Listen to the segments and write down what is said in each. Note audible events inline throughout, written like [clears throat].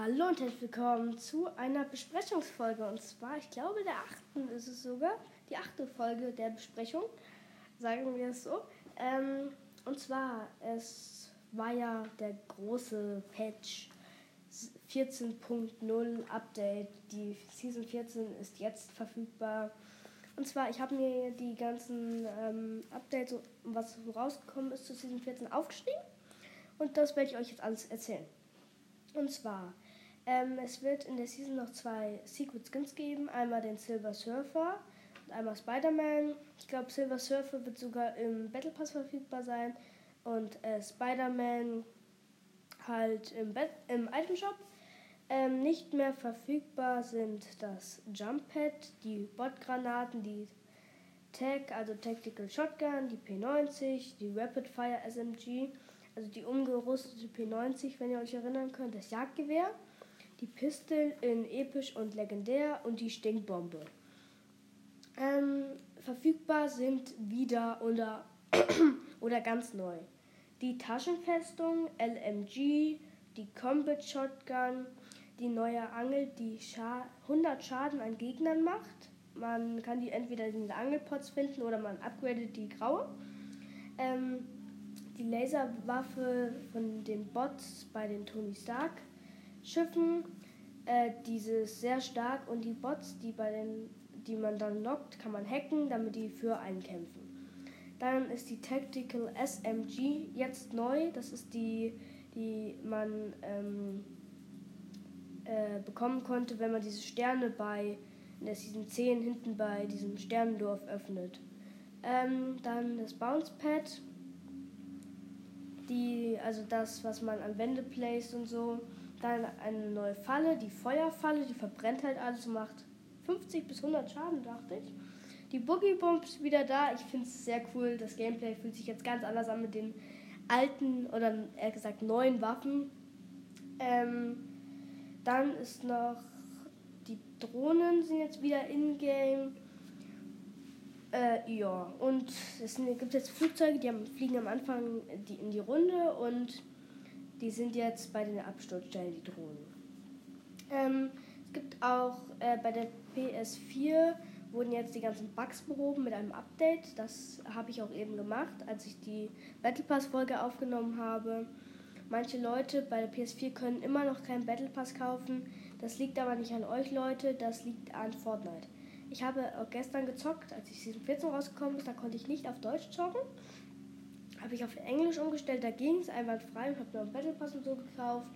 Hallo und herzlich willkommen zu einer Besprechungsfolge. Und zwar, ich glaube, der achten ist es sogar. Die achte Folge der Besprechung, sagen wir es so. Ähm, und zwar, es war ja der große Patch 14.0 Update. Die Season 14 ist jetzt verfügbar. Und zwar, ich habe mir die ganzen ähm, Updates, was rausgekommen ist zu Season 14, aufgeschrieben. Und das werde ich euch jetzt alles erzählen. Und zwar, ähm, es wird in der Season noch zwei Secret Skins geben. Einmal den Silver Surfer und einmal Spider-Man. Ich glaube, Silver Surfer wird sogar im Battle Pass verfügbar sein. Und äh, Spider-Man halt im, Bet im Item Shop. Ähm, nicht mehr verfügbar sind das Jump Pad, die Bot-Granaten, die Tag, also Tactical Shotgun, die P90, die Rapid Fire SMG, also die umgerüstete P90, wenn ihr euch erinnern könnt, das Jagdgewehr, die Pistol in episch und legendär und die Stinkbombe. Ähm, verfügbar sind wieder oder, [clears throat] oder ganz neu die Taschenfestung, LMG, die Combat Shotgun, die neue Angel, die Scha 100 Schaden an Gegnern macht. Man kann die entweder in den Angelpots finden oder man upgradet die graue. Ähm, die Laserwaffe von den Bots bei den Tony Stark Schiffen. Äh, diese ist sehr stark und die Bots, die, bei den, die man dann lockt, kann man hacken, damit die für einen kämpfen. Dann ist die Tactical SMG jetzt neu. Das ist die, die man ähm, äh, bekommen konnte, wenn man diese Sterne bei in der Season 10 hinten bei diesem Sternendorf öffnet. Ähm, dann das Bounce Pad. Die, also das, was man an Wände placed und so. Dann eine neue Falle, die Feuerfalle, die verbrennt halt alles und macht 50 bis 100 Schaden, dachte ich. Die Boogie Bombs wieder da. Ich finde es sehr cool. Das Gameplay fühlt sich jetzt ganz anders an mit den alten oder eher gesagt neuen Waffen. Ähm, dann ist noch die Drohnen sind jetzt wieder in-game. Äh, ja, und es gibt jetzt Flugzeuge, die haben, fliegen am Anfang in die Runde und die sind jetzt bei den Absturzstellen, die Drohnen. Ähm, es gibt auch äh, bei der PS4 wurden jetzt die ganzen Bugs behoben mit einem Update. Das habe ich auch eben gemacht, als ich die Battle Pass Folge aufgenommen habe. Manche Leute bei der PS4 können immer noch keinen Battle Pass kaufen. Das liegt aber nicht an euch Leute, das liegt an Fortnite. Ich habe gestern gezockt, als ich Season 14 rausgekommen ist, da konnte ich nicht auf Deutsch zocken. Habe ich auf Englisch umgestellt, da ging es einwandfrei und habe mir einen Battle Pass und so gekauft.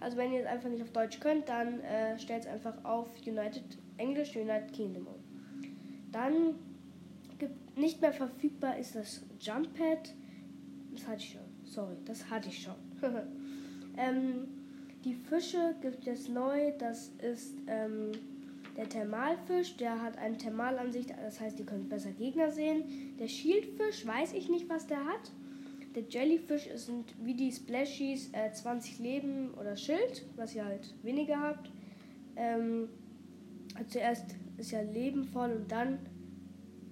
Also wenn ihr es einfach nicht auf Deutsch könnt, dann äh, stellt es einfach auf United English United Kingdom um. Dann gibt, nicht mehr verfügbar ist das Jump Pad. Das hatte ich schon. Sorry, das hatte ich schon. [laughs] ähm, die Fische gibt es neu. Das ist ähm, der Thermalfisch. Der hat eine Thermalansicht. Das heißt, ihr könnt besser Gegner sehen. Der Shieldfisch weiß ich nicht, was der hat. Der Jellyfish sind wie die Splashies äh, 20 Leben oder Schild, was ihr halt weniger habt. Ähm, zuerst ist ja Leben voll und dann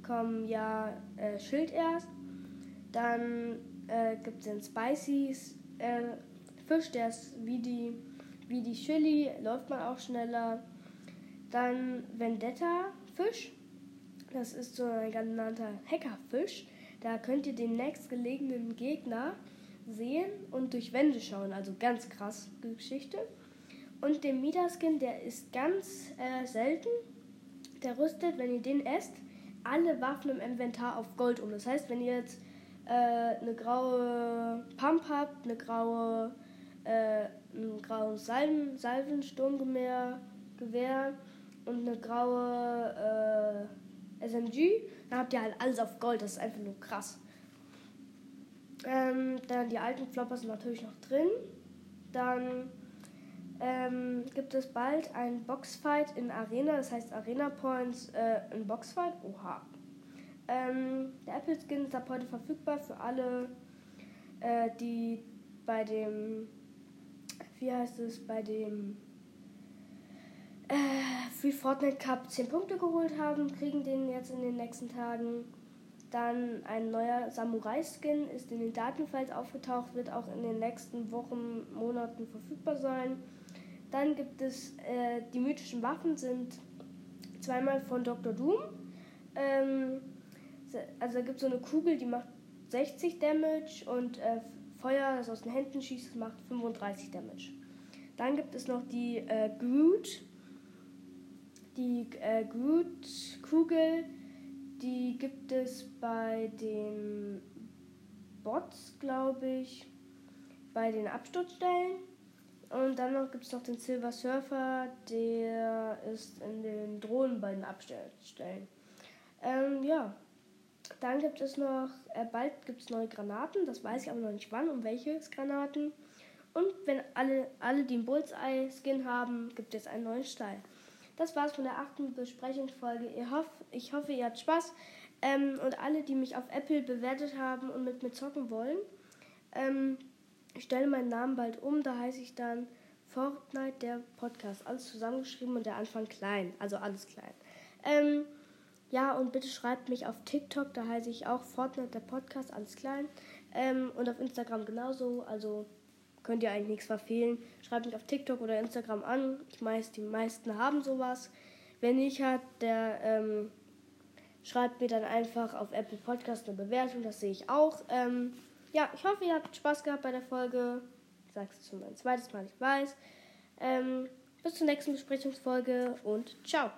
kommen ja äh, Schild erst. Dann äh, gibt es den Spicy äh, Fisch, der ist wie die, wie die Chili, läuft man auch schneller. Dann Vendetta Fisch, das ist so ein genannter Hackerfisch. Da könnt ihr den nächstgelegenen Gegner sehen und durch Wände schauen, also ganz krass Geschichte. Und den Midas-Skin, der ist ganz äh, selten, der rüstet, wenn ihr den esst, alle Waffen im Inventar auf Gold um. Das heißt, wenn ihr jetzt äh, eine graue Pump habt, eine graue, äh, ein graues Salven, Salvensturmgewehr Gewehr und eine graue äh, SMG, dann habt ihr halt alles auf Gold. Das ist einfach nur krass. Ähm, dann die alten Floppers sind natürlich noch drin. Dann ähm, gibt es bald ein Boxfight in Arena, das heißt Arena Points äh, in Boxfight. Oha. Ähm, der Apple Skin ist ab heute verfügbar für alle, äh, die bei dem, wie heißt es, bei dem Free Fortnite Cup 10 Punkte geholt haben, kriegen den jetzt in den nächsten Tagen. Dann ein neuer Samurai-Skin ist in den Datenfiles aufgetaucht, wird auch in den nächsten Wochen, Monaten verfügbar sein. Dann gibt es äh, die mythischen Waffen sind zweimal von Dr. Doom. Ähm, also gibt es so eine Kugel, die macht 60 Damage und äh, Feuer, das aus den Händen schießt, macht 35 Damage. Dann gibt es noch die äh, Groot. Die äh, Groot-Kugel, die gibt es bei den Bots, glaube ich, bei den Absturzstellen. Und dann gibt es noch den Silver Surfer, der ist in den Drohnen bei den Absturzstellen. Ähm, ja, dann gibt es noch, äh, bald gibt es neue Granaten, das weiß ich aber noch nicht wann und welche Granaten. Und wenn alle, alle die einen Bullseye-Skin haben, gibt es einen neuen Style. Das war's von der achten Besprechungsfolge. Ich hoffe, ich hoffe ihr habt Spaß. Ähm, und alle, die mich auf Apple bewertet haben und mit mir zocken wollen, ähm, ich stelle meinen Namen bald um. Da heiße ich dann Fortnite, der Podcast. Alles zusammengeschrieben und der Anfang klein. Also alles klein. Ähm, ja, und bitte schreibt mich auf TikTok, da heiße ich auch Fortnite, der Podcast, alles klein. Ähm, und auf Instagram genauso, also könnt ihr eigentlich nichts verfehlen. Schreibt mich auf TikTok oder Instagram an. Ich weiß, die meisten haben sowas. Wenn nicht hat, der ähm, schreibt mir dann einfach auf Apple Podcast eine Bewertung, das sehe ich auch. Ähm, ja, ich hoffe, ihr habt Spaß gehabt bei der Folge. Ich sage es schon mein zweites Mal, ich weiß. Ähm, bis zur nächsten Besprechungsfolge und ciao.